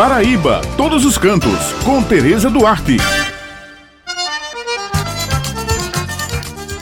Paraíba, todos os cantos, com Tereza Duarte.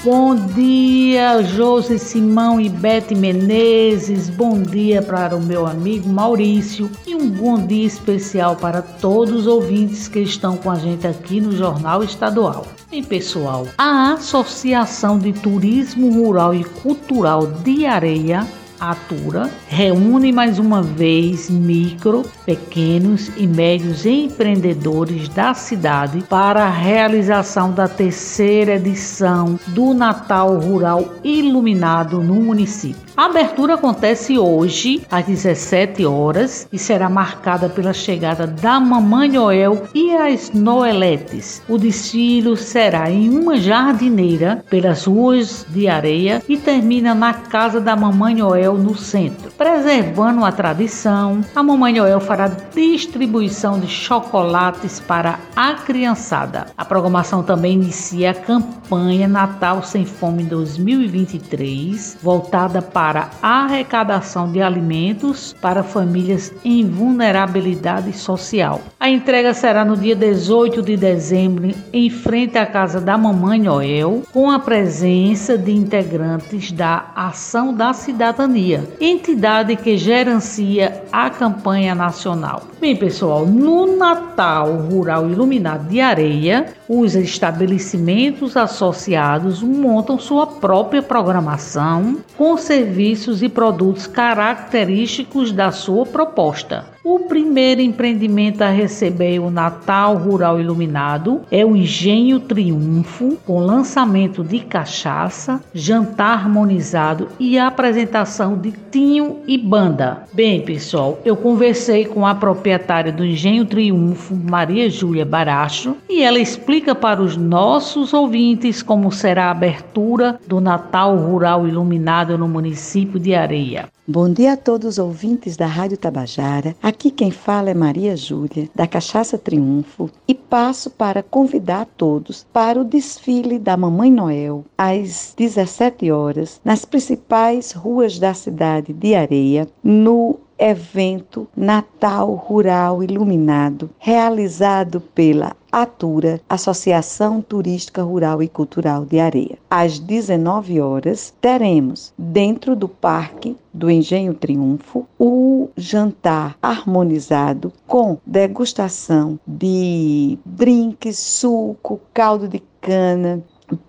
Bom dia, Josi Simão e Bete Menezes. Bom dia para o meu amigo Maurício e um bom dia especial para todos os ouvintes que estão com a gente aqui no Jornal Estadual. Bem, pessoal, a Associação de Turismo Rural e Cultural de Areia Atura reúne mais uma vez micro, pequenos e médios empreendedores da cidade para a realização da terceira edição do Natal Rural Iluminado no município. A abertura acontece hoje às 17 horas e será marcada pela chegada da Mamãe Noel e as Noeletes. O desfile será em uma jardineira pelas ruas de areia e termina na casa da Mamãe Noel no centro. Preservando a tradição, a Mamãe Noel fará distribuição de chocolates para a criançada. A programação também inicia a campanha Natal Sem Fome 2023, voltada para para a arrecadação de alimentos para famílias em vulnerabilidade social. A entrega será no dia 18 de dezembro, em frente à casa da Mamãe Noel, com a presença de integrantes da Ação da Cidadania, entidade que gerencia a campanha nacional. Bem, pessoal, no Natal Rural Iluminado de Areia, os estabelecimentos associados montam sua própria programação com serviços e produtos característicos da sua proposta. O primeiro empreendimento a receber o Natal Rural Iluminado é o Engenho Triunfo, com lançamento de cachaça, jantar harmonizado e apresentação de tinho e banda. Bem, pessoal, eu conversei com a proprietária do Engenho Triunfo, Maria Júlia Baracho, e ela explica para os nossos ouvintes como será a abertura do Natal Rural Iluminado no município de Areia. Bom dia a todos os ouvintes da Rádio Tabajara. Aqui quem fala é Maria Júlia, da Cachaça Triunfo, e passo para convidar todos para o desfile da Mamãe Noel às 17 horas nas principais ruas da cidade de Areia, no evento Natal Rural Iluminado, realizado pela Atura, Associação Turística Rural e Cultural de Areia. Às 19 horas, teremos, dentro do Parque do Engenho Triunfo, o jantar harmonizado com degustação de drinks, suco, caldo de cana,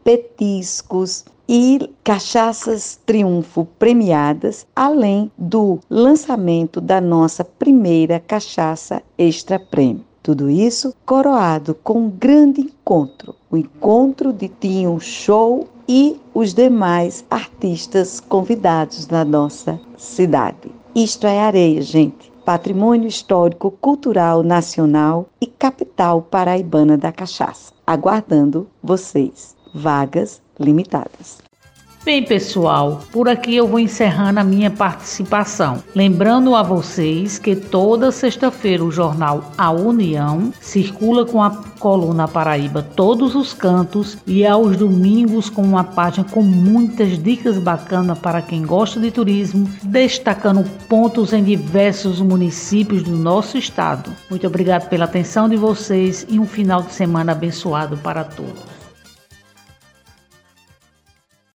petiscos, e cachaças Triunfo premiadas, além do lançamento da nossa primeira cachaça Extra Prêmio. Tudo isso coroado com um grande encontro, o encontro de Tinho Show e os demais artistas convidados na nossa cidade. Isto é areia, gente. Patrimônio histórico, cultural, nacional e capital paraibana da cachaça. Aguardando vocês. Vagas limitadas. Bem, pessoal, por aqui eu vou encerrando a minha participação. Lembrando a vocês que toda sexta-feira o jornal A União circula com a coluna Paraíba Todos os Cantos e aos domingos com uma página com muitas dicas bacanas para quem gosta de turismo, destacando pontos em diversos municípios do nosso estado. Muito obrigado pela atenção de vocês e um final de semana abençoado para todos.